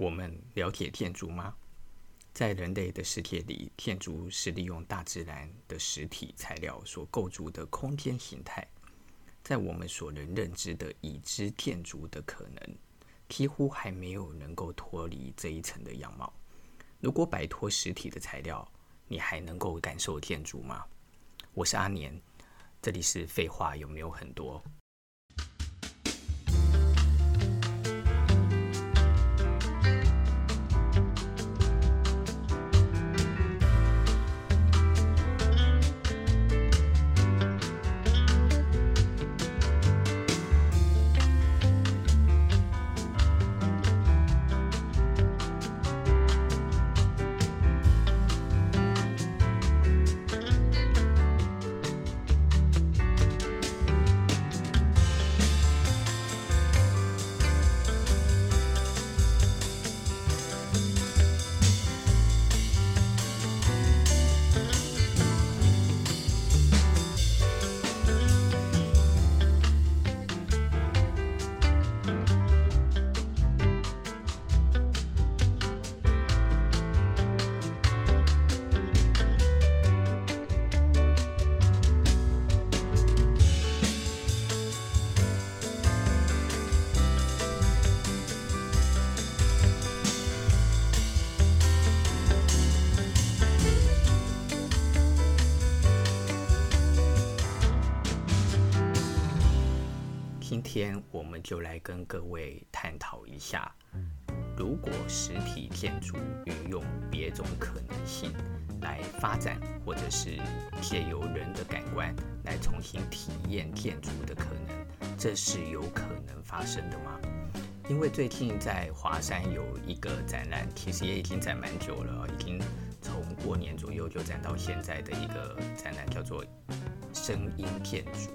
我们了解建筑吗？在人类的世界里，建筑是利用大自然的实体材料所构筑的空间形态。在我们所能认知的已知建筑的可能，几乎还没有能够脱离这一层的样貌。如果摆脱实体的材料，你还能够感受建筑吗？我是阿年，这里是废话有没有很多？我们就来跟各位探讨一下，如果实体建筑运用别种可能性来发展，或者是借由人的感官来重新体验建筑的可能，这是有可能发生的吗？因为最近在华山有一个展览，其实也已经展蛮久了，已经从过年左右就展到现在的一个展览，叫做“声音建筑”。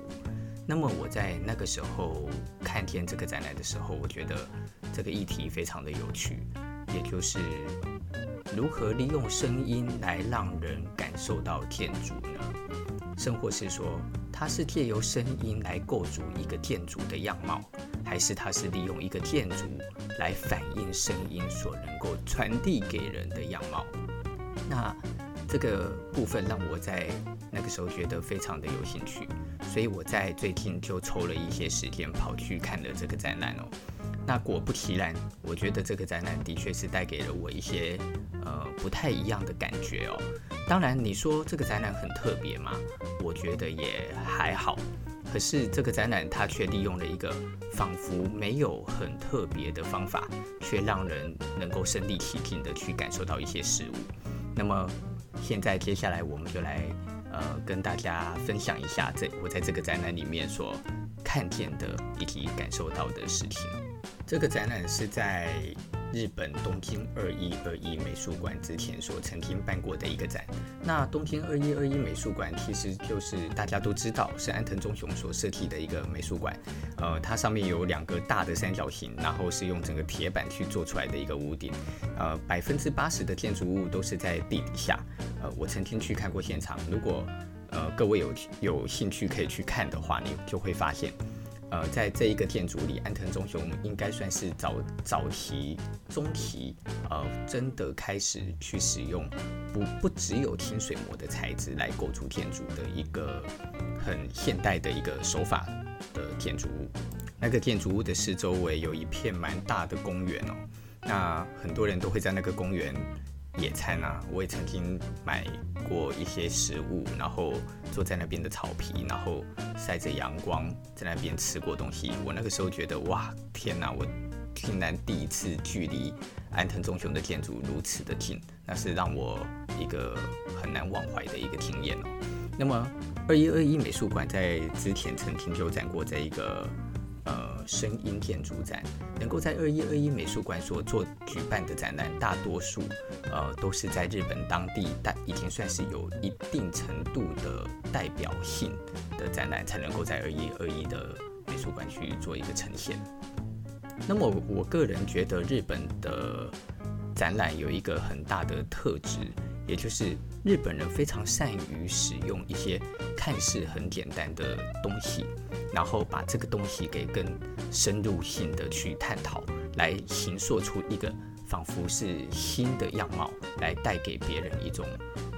那么我在那个时候看见这个展览的时候，我觉得这个议题非常的有趣，也就是如何利用声音来让人感受到建筑呢？甚或是说，它是借由声音来构筑一个建筑的样貌，还是它是利用一个建筑来反映声音所能够传递给人的样貌？那这个部分让我在那个时候觉得非常的有兴趣。所以我在最近就抽了一些时间跑去看了这个展览哦。那果不其然，我觉得这个展览的确是带给了我一些呃不太一样的感觉哦。当然你说这个展览很特别吗？我觉得也还好。可是这个展览它却利用了一个仿佛没有很特别的方法，却让人能够身临其境的去感受到一些事物。那么现在接下来我们就来。呃，跟大家分享一下这我在这个展览里面所看见的以及感受到的事情。这个展览是在日本东京二一二一美术馆之前所曾经办过的一个展。那东京二一二一美术馆其实就是大家都知道是安藤忠雄所设计的一个美术馆。呃，它上面有两个大的三角形，然后是用整个铁板去做出来的一个屋顶。呃，百分之八十的建筑物都是在地底下。呃，我曾经去看过现场，如果呃各位有有兴趣可以去看的话，你就会发现。呃，在这一个建筑里，安藤忠雄应该算是早早期、中期，呃，真的开始去使用不不只有清水模的材质来构筑建筑的一个很现代的一个手法的建筑物。那个建筑物的四周围有一片蛮大的公园哦，那很多人都会在那个公园。野餐啊，我也曾经买过一些食物，然后坐在那边的草皮，然后晒着阳光，在那边吃过东西。我那个时候觉得，哇，天哪！我竟然第一次距离安藤忠雄的建筑如此的近，那是让我一个很难忘怀的一个经验哦。那么，二一二一美术馆在之前曾经就展过这一个。声音建筑展能够在二一二一美术馆所做举办的展览，大多数呃都是在日本当地，但已经算是有一定程度的代表性的展览，才能够在二一二一的美术馆去做一个呈现。那么，我个人觉得日本的展览有一个很大的特质，也就是日本人非常善于使用一些看似很简单的东西。然后把这个东西给更深入性的去探讨，来形塑出一个仿佛是新的样貌，来带给别人一种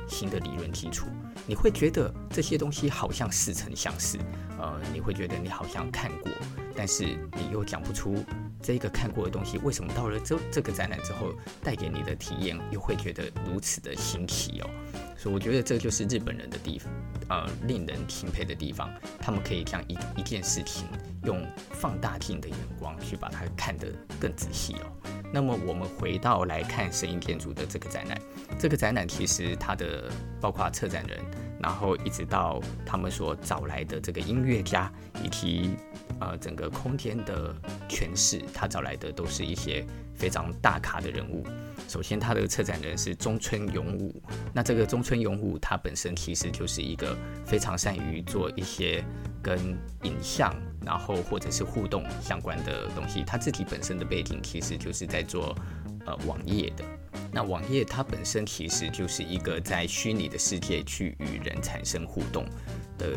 新的理论基础。你会觉得这些东西好像似曾相识，呃，你会觉得你好像看过，但是你又讲不出这个看过的东西为什么到了这这个展览之后带给你的体验又会觉得如此的新奇哦。所以我觉得这就是日本人的地方，呃，令人钦佩的地方。他们可以将一一件事情用放大镜的眼光去把它看得更仔细哦。那么我们回到来看声音建筑的这个展览，这个展览其实它的包括策展人，然后一直到他们所找来的这个音乐家，以及呃整个空间的诠释，他找来的都是一些非常大咖的人物。首先，他的策展人是中村勇武。那这个中村勇武，他本身其实就是一个非常善于做一些跟影像，然后或者是互动相关的东西。他自己本身的背景其实就是在做呃网页的。那网页它本身其实就是一个在虚拟的世界去与人产生互动的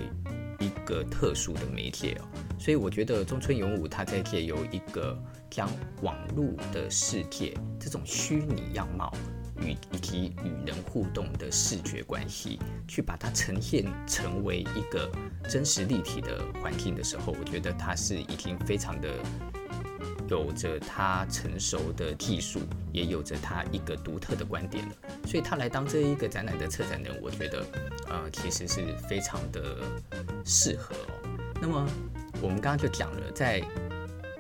一个特殊的媒介哦。所以我觉得中村勇武他在借由一个。将网络的世界这种虚拟样貌与以及与人互动的视觉关系，去把它呈现成为一个真实立体的环境的时候，我觉得他是已经非常的有着他成熟的技术，也有着他一个独特的观点。所以他来当这一个展览的策展人，我觉得呃其实是非常的适合哦。那么我们刚刚就讲了在。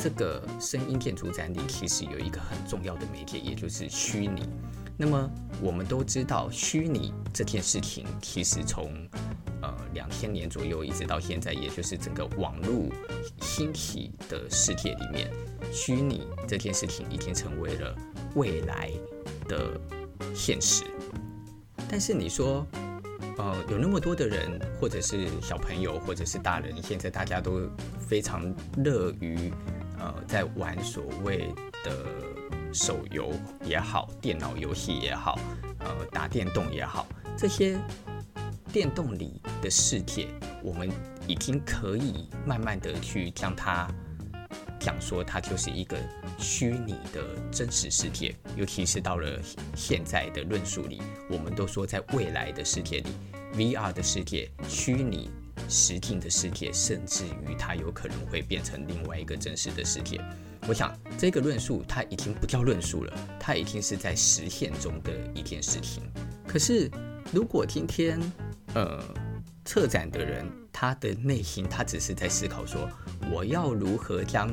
这个声音建筑展里其实有一个很重要的媒介，也就是虚拟。那么我们都知道，虚拟这件事情其实从呃两千年左右一直到现在，也就是整个网络兴起的世界里面，虚拟这件事情已经成为了未来的现实。但是你说，呃，有那么多的人，或者是小朋友，或者是大人，现在大家都非常乐于。呃，在玩所谓的手游也好，电脑游戏也好，呃，打电动也好，这些电动里的世界，我们已经可以慢慢的去将它讲说，它就是一个虚拟的真实世界。尤其是到了现在的论述里，我们都说，在未来的世界里，VR 的世界，虚拟。实境的世界，甚至于它有可能会变成另外一个真实的世界。我想这个论述它已经不叫论述了，它已经是在实现中的一件事情。可是，如果今天呃策展的人他的内心他只是在思考说，我要如何将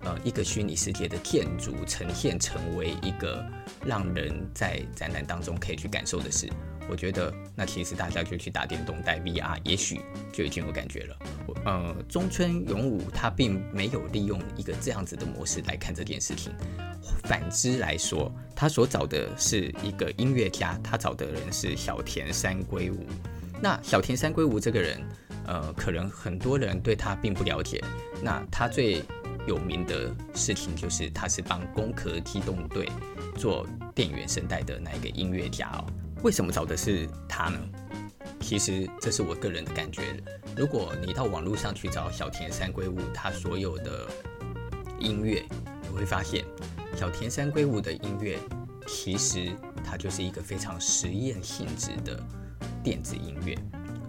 呃一个虚拟世界的建筑呈现成为一个让人在展览当中可以去感受的事。我觉得，那其实大家就去打电动、带 VR，也许就已经有感觉了。呃，中村勇武他并没有利用一个这样子的模式来看这件事情。反之来说，他所找的是一个音乐家，他找的人是小田三归吾。那小田三归吾这个人，呃，可能很多人对他并不了解。那他最有名的事情就是，他是帮《攻壳机动队》做电原声带的那一个音乐家哦。为什么找的是他呢？其实这是我个人的感觉。如果你到网络上去找小田三归吾他所有的音乐，你会发现小田三归吾的音乐其实它就是一个非常实验性质的电子音乐。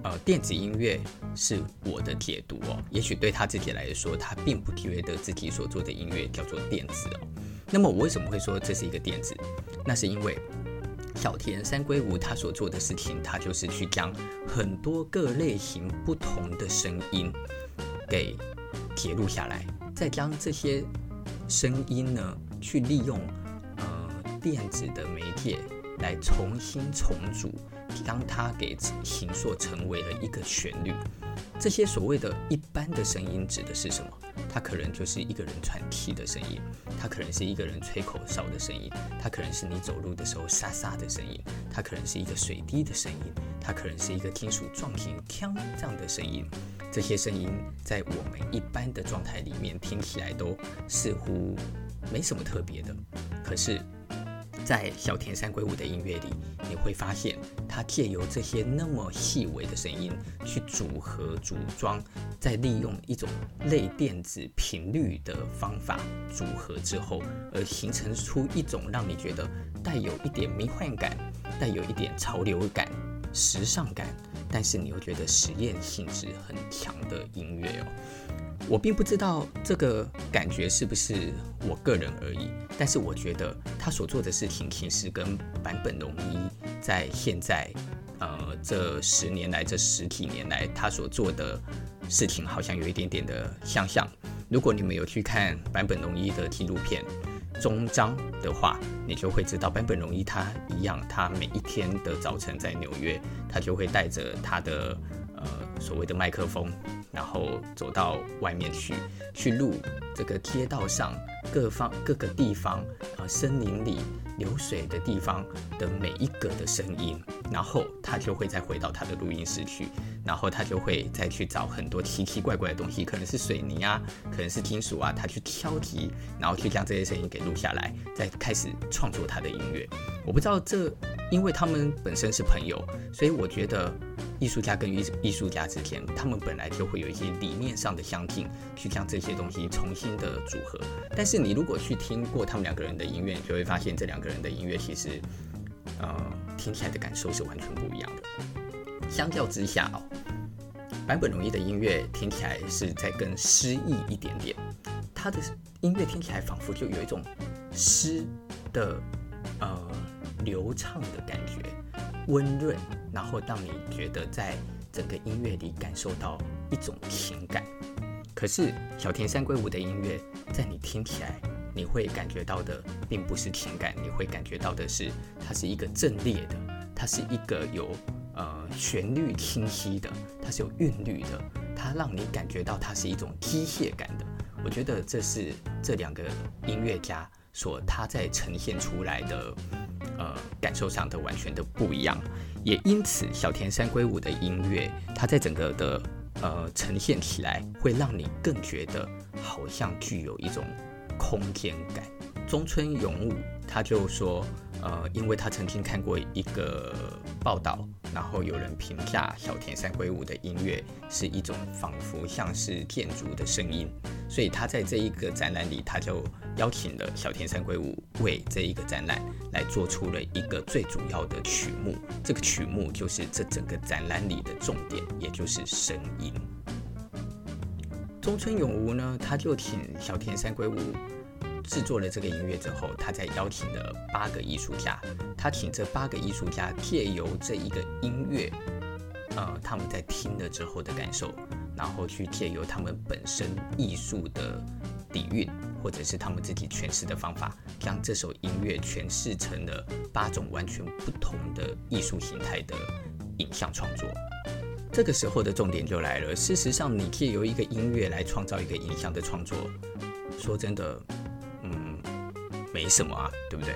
呃，电子音乐是我的解读哦。也许对他自己来说，他并不觉得自己所做的音乐叫做电子哦。那么我为什么会说这是一个电子？那是因为。小田三龟吾他所做的事情，他就是去将很多个类型不同的声音给记录下来，再将这些声音呢，去利用呃电子的媒介来重新重组，将它给形塑成为了一个旋律。这些所谓的一般的声音指的是什么？它可能就是一个人喘气的声音，它可能是一个人吹口哨的声音，它可能是你走路的时候沙沙的声音，它可能是一个水滴的声音，它可能是一个金属撞击锵这样的声音。这些声音在我们一般的状态里面听起来都似乎没什么特别的，可是，在小田三归吾的音乐里，你会发现他借由这些那么细微的声音去组合组装，再利用一种类电子频率的方法组合之后，而形成出一种让你觉得带有一点迷幻感、带有一点潮流感、时尚感，但是你又觉得实验性质很强的音乐哦。我并不知道这个感觉是不是我个人而已，但是我觉得他所做的事情其实跟坂本龙一在现在，呃，这十年来，这十几年来他所做的事情好像有一点点的相像。如果你们有去看坂本龙一的纪录片《终章》的话，你就会知道坂本龙一他一样，他每一天的早晨在纽约，他就会带着他的呃所谓的麦克风。然后走到外面去，去录这个街道上各方各个地方啊，森林里流水的地方的每一个的声音，然后他就会再回到他的录音室去，然后他就会再去找很多奇奇怪怪的东西，可能是水泥啊，可能是金属啊，他去挑剔，然后去将这些声音给录下来，再开始创作他的音乐。我不知道这，因为他们本身是朋友，所以我觉得。艺术家跟艺艺术家之间，他们本来就会有一些理念上的相近，去将这些东西重新的组合。但是你如果去听过他们两个人的音乐，你就会发现这两个人的音乐其实，呃，听起来的感受是完全不一样的。相较之下哦，坂本龙一的音乐听起来是在更诗意一点点，他的音乐听起来仿佛就有一种诗的流畅的感觉。温润，然后让你觉得在整个音乐里感受到一种情感。可是小田三归五的音乐，在你听起来，你会感觉到的并不是情感，你会感觉到的是它是一个阵列的，它是一个有呃旋律清晰的，它是有韵律的，它让你感觉到它是一种机械感的。我觉得这是这两个音乐家所他在呈现出来的。呃，感受上的完全的不一样，也因此小田山归五的音乐，它在整个的呃呈现起来，会让你更觉得好像具有一种空间感。中村勇武他就说，呃，因为他曾经看过一个报道。然后有人评价小田三归五的音乐是一种仿佛像是建筑的声音，所以他在这一个展览里，他就邀请了小田三归五为这一个展览来做出了一个最主要的曲目。这个曲目就是这整个展览里的重点，也就是声音。中村永吾呢，他就请小田三归五。制作了这个音乐之后，他再邀请了八个艺术家，他请这八个艺术家借由这一个音乐，呃，他们在听了之后的感受，然后去借由他们本身艺术的底蕴，或者是他们自己诠释的方法，将这首音乐诠释成了八种完全不同的艺术形态的影像创作。这个时候的重点就来了，事实上，你借由一个音乐来创造一个影像的创作，说真的。没什么啊，对不对？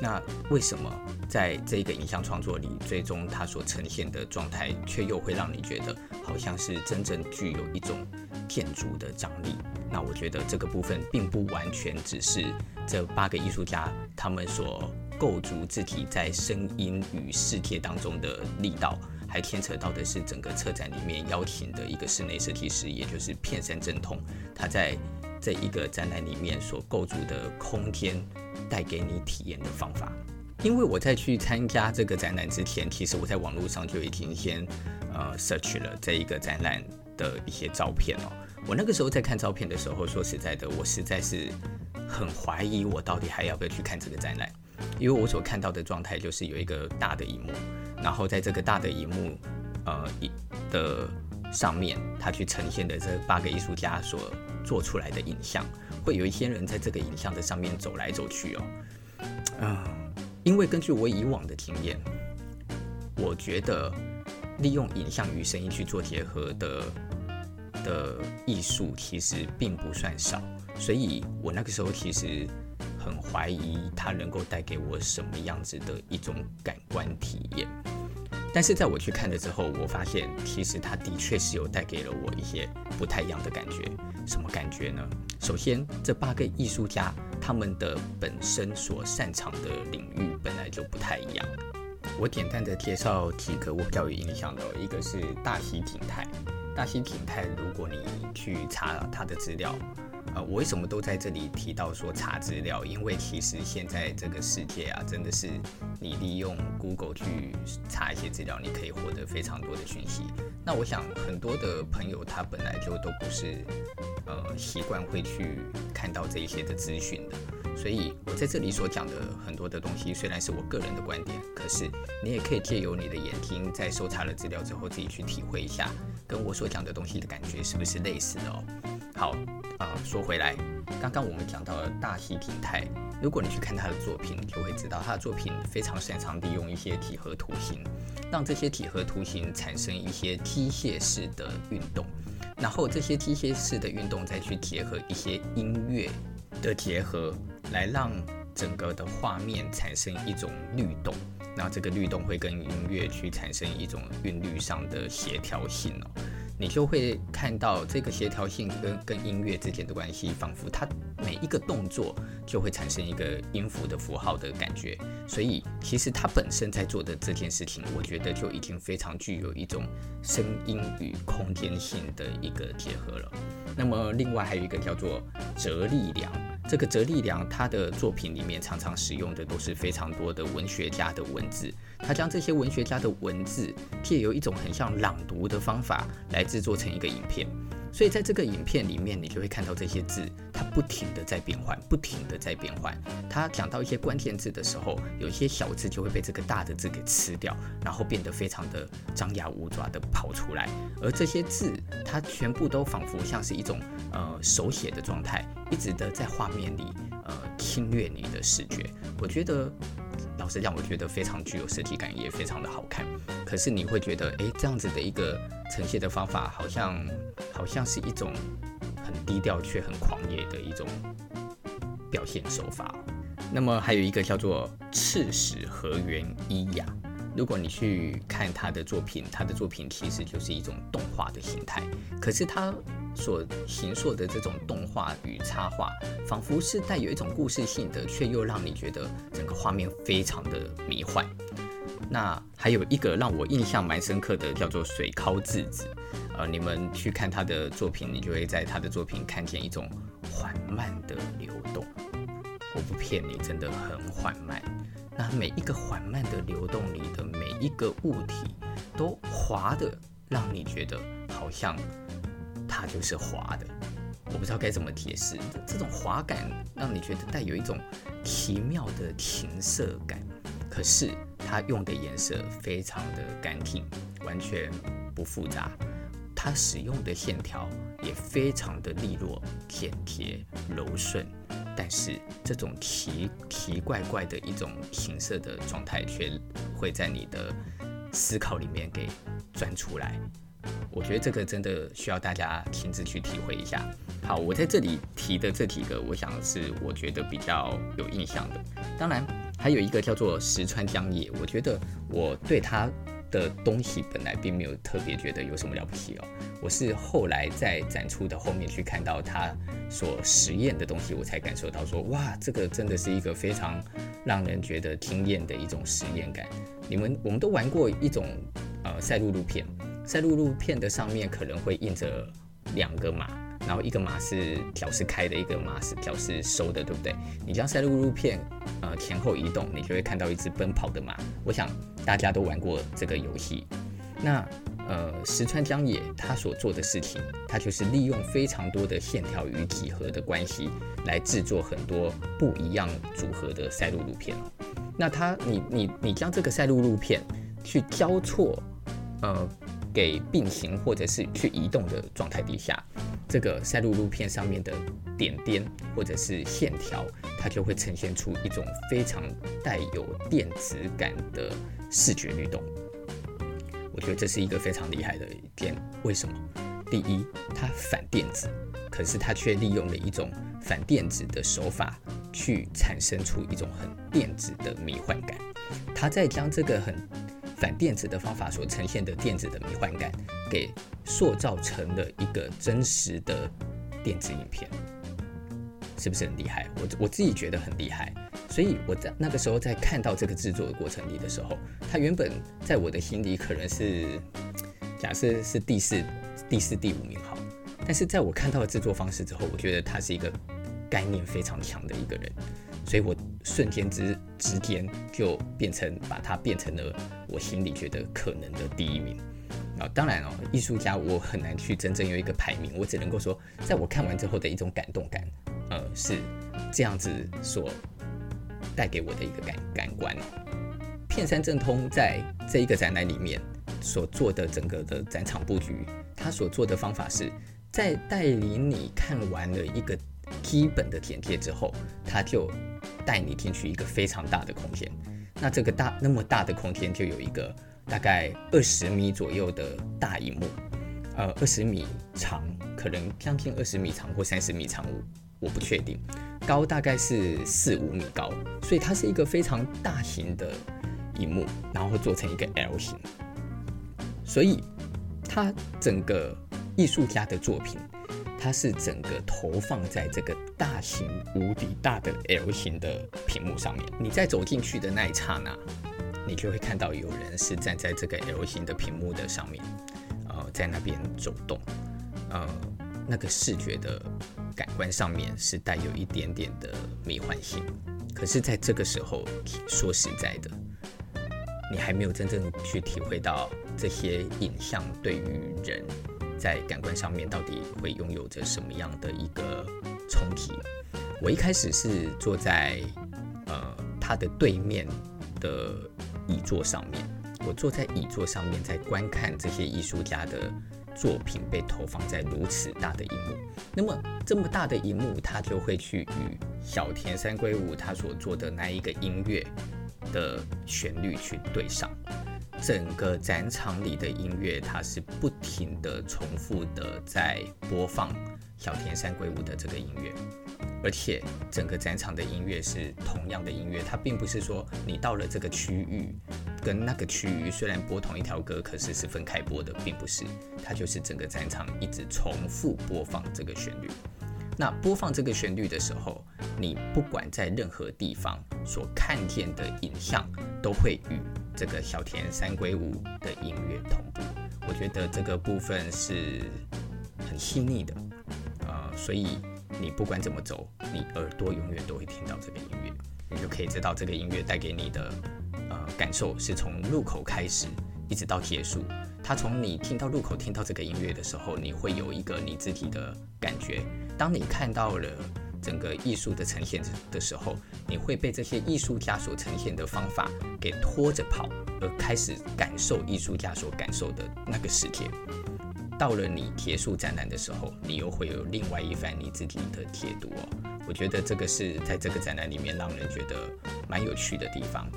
那为什么在这个影像创作里，最终它所呈现的状态，却又会让你觉得好像是真正具有一种建筑的张力？那我觉得这个部分并不完全只是这八个艺术家他们所构筑自己在声音与世界当中的力道，还牵扯到的是整个策展里面邀请的一个室内设计师，也就是片山正通，他在。这一个展览里面所构筑的空间，带给你体验的方法。因为我在去参加这个展览之前，其实我在网络上就已经先呃 search 了这一个展览的一些照片哦。我那个时候在看照片的时候，说实在的，我实在是很怀疑我到底还要不要去看这个展览，因为我所看到的状态就是有一个大的荧幕，然后在这个大的荧幕呃的上面，它去呈现的这八个艺术家所做出来的影像，会有一些人在这个影像的上面走来走去哦，嗯，因为根据我以往的经验，我觉得利用影像与声音去做结合的的艺术其实并不算少，所以我那个时候其实很怀疑它能够带给我什么样子的一种感官体验。但是在我去看了之后，我发现其实它的确是有带给了我一些不太一样的感觉。什么感觉呢？首先，这八个艺术家他们的本身所擅长的领域本来就不太一样。我简单的介绍几个我比较有印象的，一个是大西景泰。大西景泰，如果你去查他的资料，呃，我为什么都在这里提到说查资料？因为其实现在这个世界啊，真的是你利用 Google 去查一些资料，你可以获得非常多的讯息。那我想很多的朋友他本来就都不是呃习惯会去看到这一些的资讯的。所以，我在这里所讲的很多的东西，虽然是我个人的观点，可是你也可以借由你的眼睛，在搜查了资料之后，自己去体会一下，跟我所讲的东西的感觉是不是类似的哦。好，啊、说回来，刚刚我们讲到了大西景太，如果你去看他的作品，你就会知道他的作品非常擅长利用一些几何图形，让这些几何图形产生一些机械式的运动，然后这些机械式的运动再去结合一些音乐的结合。来让整个的画面产生一种律动，那这个律动会跟音乐去产生一种韵律上的协调性哦，你就会看到这个协调性跟跟音乐之间的关系，仿佛它每一个动作就会产生一个音符的符号的感觉，所以其实它本身在做的这件事情，我觉得就已经非常具有一种声音与空间性的一个结合了。那么另外还有一个叫做折力量。这个泽利良，他的作品里面常常使用的都是非常多的文学家的文字，他将这些文学家的文字借由一种很像朗读的方法来制作成一个影片。所以在这个影片里面，你就会看到这些字，它不停地在变换，不停地在变换。它讲到一些关键字的时候，有一些小字就会被这个大的字给吃掉，然后变得非常的张牙舞爪地跑出来。而这些字，它全部都仿佛像是一种呃手写的状态，一直的在画面里呃侵略你的视觉。我觉得。老师让，我觉得非常具有设计感，也非常的好看。可是你会觉得，诶，这样子的一个呈现的方法，好像好像是一种很低调却很狂野的一种表现手法。那么还有一个叫做赤石和原一雅。如果你去看他的作品，他的作品其实就是一种动画的形态。可是他所形塑的这种动画与插画，仿佛是带有一种故事性的，却又让你觉得整个画面非常的迷幻。那还有一个让我印象蛮深刻的，叫做水尻智子。呃，你们去看他的作品，你就会在他的作品看见一种缓慢的流动。我不骗你，真的很缓慢。那每一个缓慢的流动里的每一个物体，都滑的，让你觉得好像它就是滑的。我不知道该怎么解释，这种滑感让你觉得带有一种奇妙的情色感。可是它用的颜色非常的干净，完全不复杂。它使用的线条也非常的利落、简洁、柔顺。但是这种奇奇怪怪的一种形色的状态，却会在你的思考里面给钻出来。我觉得这个真的需要大家亲自去体会一下。好，我在这里提的这几个，我想是我觉得比较有印象的。当然，还有一个叫做石川江野，我觉得我对他的东西本来并没有特别觉得有什么了不起哦，我是后来在展出的后面去看到他所实验的东西，我才感受到说，哇，这个真的是一个非常让人觉得惊艳的一种实验感。你们我们都玩过一种呃赛璐璐片，赛璐璐片的上面可能会印着两个马。然后一个马是脚是开的，一个马是脚是收的，对不对？你将赛璐璐片呃前后移动，你就会看到一只奔跑的马。我想大家都玩过这个游戏。那呃石川江野他所做的事情，他就是利用非常多的线条与几何的关系来制作很多不一样组合的赛璐璐片。那他你你你将这个赛璐璐片去交错呃给并行或者是去移动的状态底下。这个赛璐璐片上面的点点或者是线条，它就会呈现出一种非常带有电子感的视觉律动。我觉得这是一个非常厉害的一点。为什么？第一，它反电子，可是它却利用了一种反电子的手法，去产生出一种很电子的迷幻感。它在将这个很反电子的方法所呈现的电子的迷幻感，给塑造成了一个真实的电子影片，是不是很厉害？我我自己觉得很厉害。所以我在那个时候在看到这个制作的过程里的时候，它原本在我的心里可能是假设是第四、第四、第五名好，但是在我看到了制作方式之后，我觉得他是一个概念非常强的一个人，所以我瞬间之之间就变成把它变成了我心里觉得可能的第一名。啊，当然哦，艺术家我很难去真正有一个排名，我只能够说，在我看完之后的一种感动感，呃，是这样子所带给我的一个感感官。片山正通在这一个展览里面所做的整个的展场布局，他所做的方法是在带领你看完了一个基本的简介之后，他就带你进去一个非常大的空间。那这个大那么大的空间就有一个。大概二十米左右的大荧幕，呃，二十米长，可能将近二十米长或三十米长，我我不确定。高大概是四五米高，所以它是一个非常大型的荧幕，然后做成一个 L 型。所以，它整个艺术家的作品，它是整个投放在这个大型无敌大的 L 型的屏幕上面。你在走进去的那一刹那。你就会看到有人是站在这个 L 型的屏幕的上面，呃，在那边走动，呃，那个视觉的感官上面是带有一点点的迷幻性。可是，在这个时候，说实在的，你还没有真正去体会到这些影像对于人在感官上面到底会拥有着什么样的一个冲击。我一开始是坐在呃他的对面的。椅座上面，我坐在椅座上面，在观看这些艺术家的作品被投放在如此大的荧幕。那么，这么大的荧幕，它就会去与小田三归五他所做的那一个音乐的旋律去对上。整个展场里的音乐，它是不停地重复的在播放小田三归五的这个音乐。而且整个展场的音乐是同样的音乐，它并不是说你到了这个区域，跟那个区域虽然播同一条歌，可是是分开播的，并不是，它就是整个展场一直重复播放这个旋律。那播放这个旋律的时候，你不管在任何地方所看见的影像，都会与这个小田三归五的音乐同步。我觉得这个部分是很细腻的，呃，所以。你不管怎么走，你耳朵永远都会听到这个音乐，你就可以知道这个音乐带给你的呃感受是从入口开始一直到结束。它从你听到入口听到这个音乐的时候，你会有一个你自己的感觉。当你看到了整个艺术的呈现的时候，你会被这些艺术家所呈现的方法给拖着跑，而开始感受艺术家所感受的那个世界。到了你结束展览的时候，你又会有另外一番你自己的解读哦。我觉得这个是在这个展览里面让人觉得蛮有趣的地方。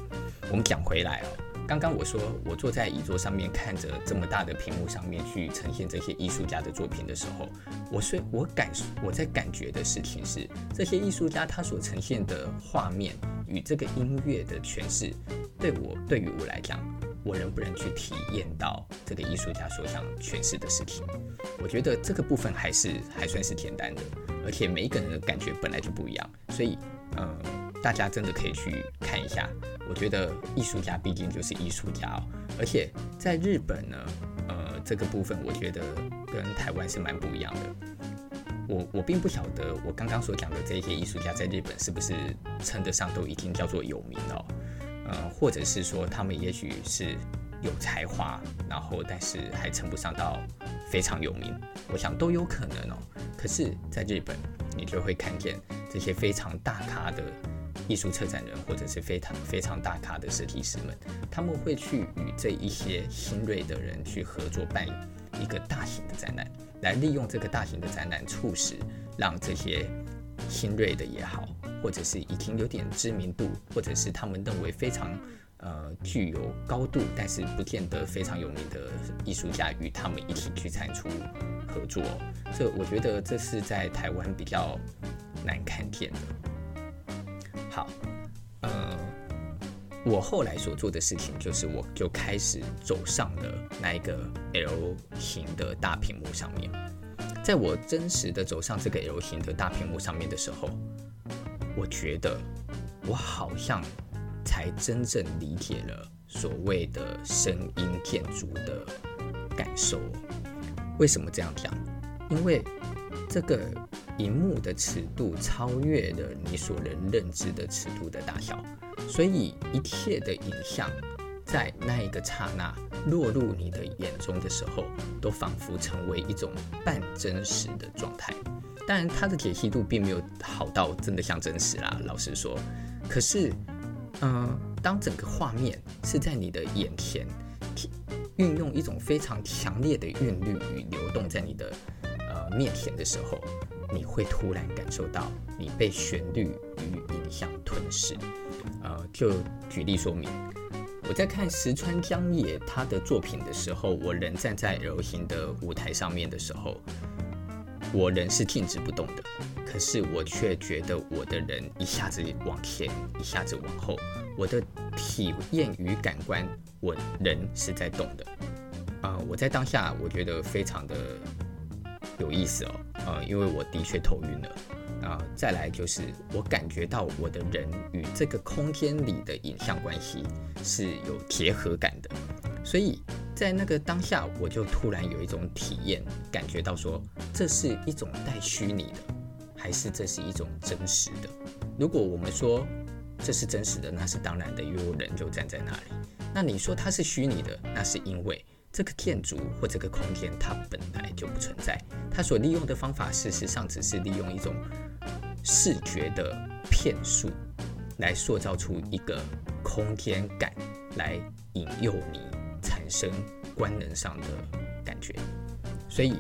我们讲回来哦，刚刚我说我坐在椅座上面看着这么大的屏幕上面去呈现这些艺术家的作品的时候，我是我感我在感觉的事情是，这些艺术家他所呈现的画面与这个音乐的诠释，对我对于我来讲。我能不能去体验到这个艺术家所想诠释的事情？我觉得这个部分还是还算是简单的，而且每一个人的感觉本来就不一样，所以，嗯，大家真的可以去看一下。我觉得艺术家毕竟就是艺术家哦，而且在日本呢，呃，这个部分我觉得跟台湾是蛮不一样的。我我并不晓得我刚刚所讲的这些艺术家在日本是不是称得上都已经叫做有名了。呃，或者是说他们也许是有才华，然后但是还称不上到非常有名，我想都有可能哦。可是，在日本，你就会看见这些非常大咖的艺术策展人，或者是非常非常大咖的设计师们，他们会去与这一些新锐的人去合作办一个大型的展览，来利用这个大型的展览，促使让这些新锐的也好。或者是已经有点知名度，或者是他们认为非常呃具有高度，但是不见得非常有名的艺术家与他们一起去产出合作，这我觉得这是在台湾比较难看见的。好，呃，我后来所做的事情就是，我就开始走上了那一个 L 型的大屏幕上面。在我真实的走上这个 L 型的大屏幕上面的时候。我觉得，我好像才真正理解了所谓的声音建筑的感受。为什么这样讲？因为这个荧幕的尺度超越了你所能认知的尺度的大小，所以一切的影像在那一个刹那落入你的眼中的时候，都仿佛成为一种半真实的状态。当然，它的解析度并没有好到真的像真实啦。老实说，可是，嗯、当整个画面是在你的眼前，运用一种非常强烈的韵律与流动在你的面前的时候，你会突然感受到你被旋律与影像吞噬。呃，就举例说明，我在看石川江野他的作品的时候，我人站在 L 型的舞台上面的时候。我人是静止不动的，可是我却觉得我的人一下子往前，一下子往后，我的体验与感官，我人是在动的。啊、呃，我在当下，我觉得非常的有意思哦。呃，因为我的确头晕了。啊、再来就是我感觉到我的人与这个空间里的影像关系是有贴合感的，所以。在那个当下，我就突然有一种体验，感觉到说，这是一种带虚拟的，还是这是一种真实的？如果我们说这是真实的，那是当然的，因为我人就站在那里。那你说它是虚拟的，那是因为这个建筑或这个空间它本来就不存在，它所利用的方法，事实上只是利用一种视觉的骗术，来塑造出一个空间感，来引诱你。产生官能上的感觉，所以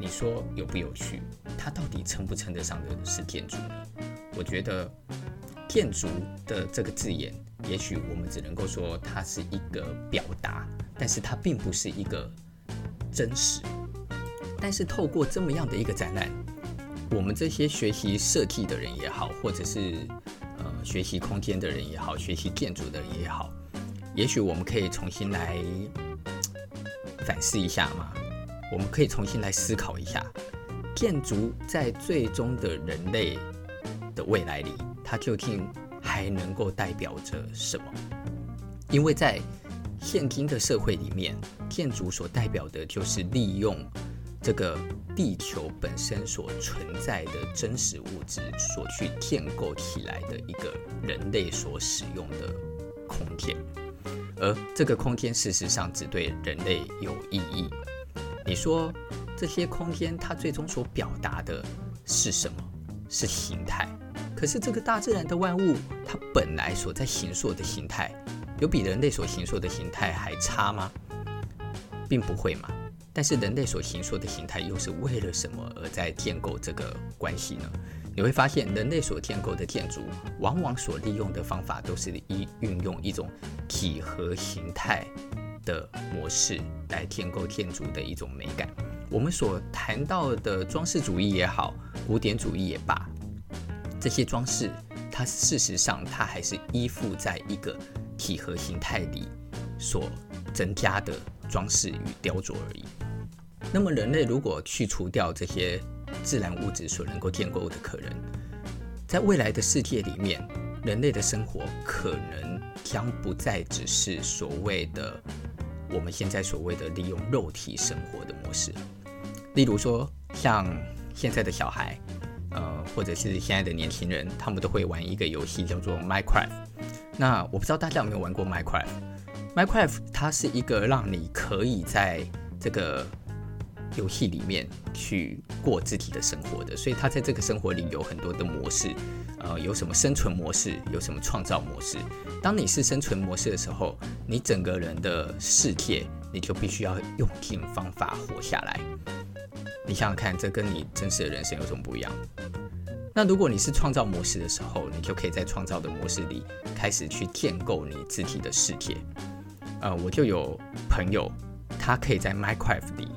你说有不有趣？它到底称不称得上的是建筑呢？我觉得“建筑”的这个字眼，也许我们只能够说它是一个表达，但是它并不是一个真实。但是透过这么样的一个展览，我们这些学习设计的人也好，或者是呃学习空间的人也好，学习建筑的人也好。也许我们可以重新来反思一下嘛，我们可以重新来思考一下，建筑在最终的人类的未来里，它究竟还能够代表着什么？因为在现今的社会里面，建筑所代表的就是利用这个地球本身所存在的真实物质，所去建构起来的一个人类所使用的空间。而这个空间事实上只对人类有意义。你说这些空间它最终所表达的是什么？是形态。可是这个大自然的万物，它本来所在形塑的形态，有比人类所形塑的形态还差吗？并不会嘛。但是人类所形塑的形态又是为了什么而在建构这个关系呢？你会发现，人类所建构的建筑，往往所利用的方法都是一运用一种几何形态的模式来建构建筑的一种美感。我们所谈到的装饰主义也好，古典主义也罢，这些装饰，它事实上它还是依附在一个几何形态里所增加的装饰与雕琢而已。那么，人类如果去除掉这些，自然物质所能够建构的可能，在未来的世界里面，人类的生活可能将不再只是所谓的我们现在所谓的利用肉体生活的模式。例如说，像现在的小孩，呃，或者是现在的年轻人，他们都会玩一个游戏叫做 Minecraft。那我不知道大家有没有玩过 Minecraft。Minecraft 它是一个让你可以在这个游戏里面去过自己的生活的，所以他在这个生活里有很多的模式，呃，有什么生存模式，有什么创造模式。当你是生存模式的时候，你整个人的世界，你就必须要用尽方法活下来。你想想看，这跟你真实的人生有什么不一样？那如果你是创造模式的时候，你就可以在创造的模式里开始去建构你自己的世界。呃，我就有朋友，他可以在 Minecraft 里。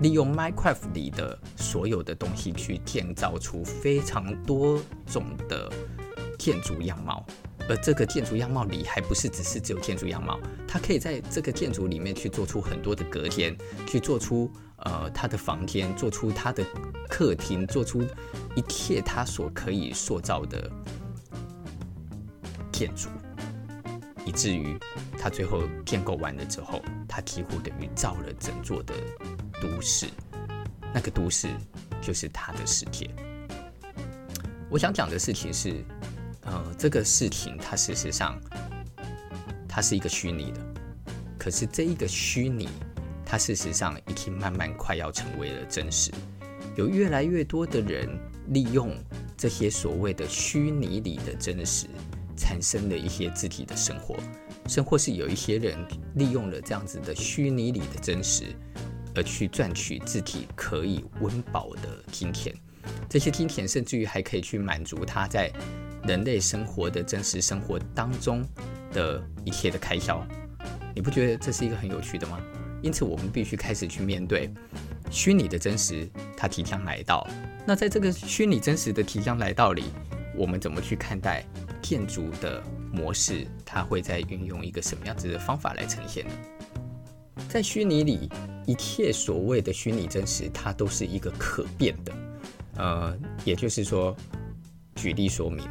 利用 Minecraft 里的所有的东西去建造出非常多种的建筑样貌，而这个建筑样貌里还不是只是只有建筑样貌，它可以在这个建筑里面去做出很多的隔间，去做出呃他的房间，做出他的客厅，做出一切他所可以塑造的建筑，以至于他最后建构完了之后，他几乎等于造了整座的都市。那个都市就是他的世界。我想讲的事情是，呃，这个事情它事实上它是一个虚拟的，可是这一个虚拟，它事实上已经慢慢快要成为了真实。有越来越多的人利用这些所谓的虚拟里的真实，产生了一些自己的生活，甚或是有一些人利用了这样子的虚拟里的真实。而去赚取自己可以温饱的金钱，这些金钱甚至于还可以去满足他在人类生活的真实生活当中的一切的开销。你不觉得这是一个很有趣的吗？因此，我们必须开始去面对虚拟的真实，它即将来到。那在这个虚拟真实的即将来到里，我们怎么去看待建筑的模式？它会在运用一个什么样子的方法来呈现呢？在虚拟里，一切所谓的虚拟真实，它都是一个可变的。呃，也就是说，举例说明，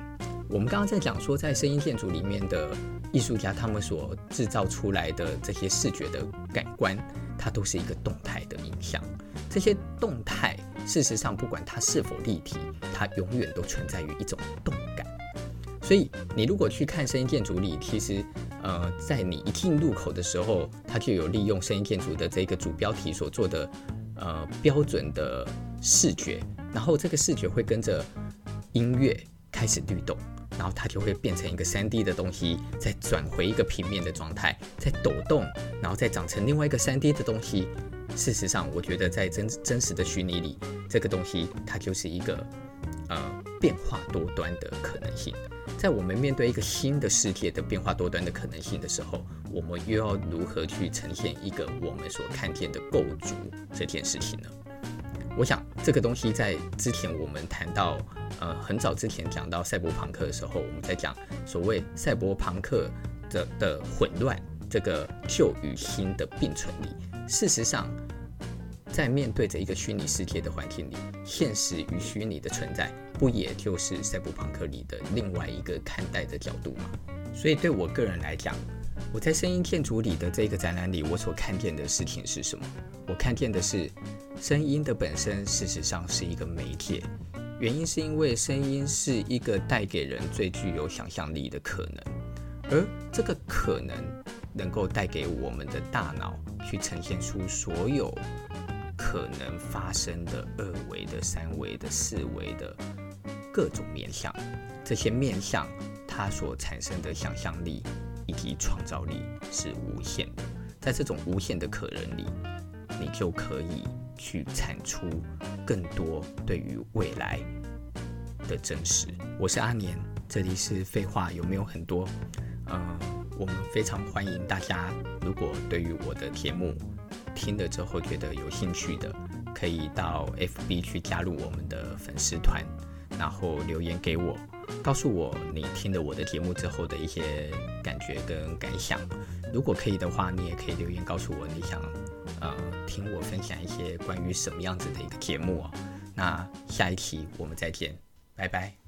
我们刚刚在讲说，在声音建筑里面的艺术家，他们所制造出来的这些视觉的感官，它都是一个动态的影像。这些动态，事实上，不管它是否立体，它永远都存在于一种动感。所以，你如果去看声音建筑里，其实。呃，在你一进入口的时候，它就有利用声音建筑的这个主标题所做的呃标准的视觉，然后这个视觉会跟着音乐开始律动，然后它就会变成一个 3D 的东西，再转回一个平面的状态，再抖动，然后再长成另外一个 3D 的东西。事实上，我觉得在真真实的虚拟里，这个东西它就是一个呃变化多端的可能性。在我们面对一个新的世界的变化多端的可能性的时候，我们又要如何去呈现一个我们所看见的构筑这件事情呢？我想这个东西在之前我们谈到，呃，很早之前讲到赛博朋克的时候，我们在讲所谓赛博朋克的的混乱，这个旧与新的并存里，事实上。在面对着一个虚拟世界的环境里，现实与虚拟的存在，不也就是赛博朋克里的另外一个看待的角度吗？所以对我个人来讲，我在声音建筑里的这个展览里，我所看见的事情是什么？我看见的是，声音的本身事实上是一个媒介，原因是因为声音是一个带给人最具有想象力的可能，而这个可能能够带给我们的大脑去呈现出所有。可能发生的二维的、三维的、四维的各种面向，这些面向它所产生的想象力以及创造力是无限的。在这种无限的可能里，你就可以去产出更多对于未来的真实。我是阿年，这里是废话有没有很多？嗯，我们非常欢迎大家，如果对于我的节目。听了之后觉得有兴趣的，可以到 FB 去加入我们的粉丝团，然后留言给我，告诉我你听了我的节目之后的一些感觉跟感想。如果可以的话，你也可以留言告诉我你想呃听我分享一些关于什么样子的一个节目哦。那下一期我们再见，拜拜。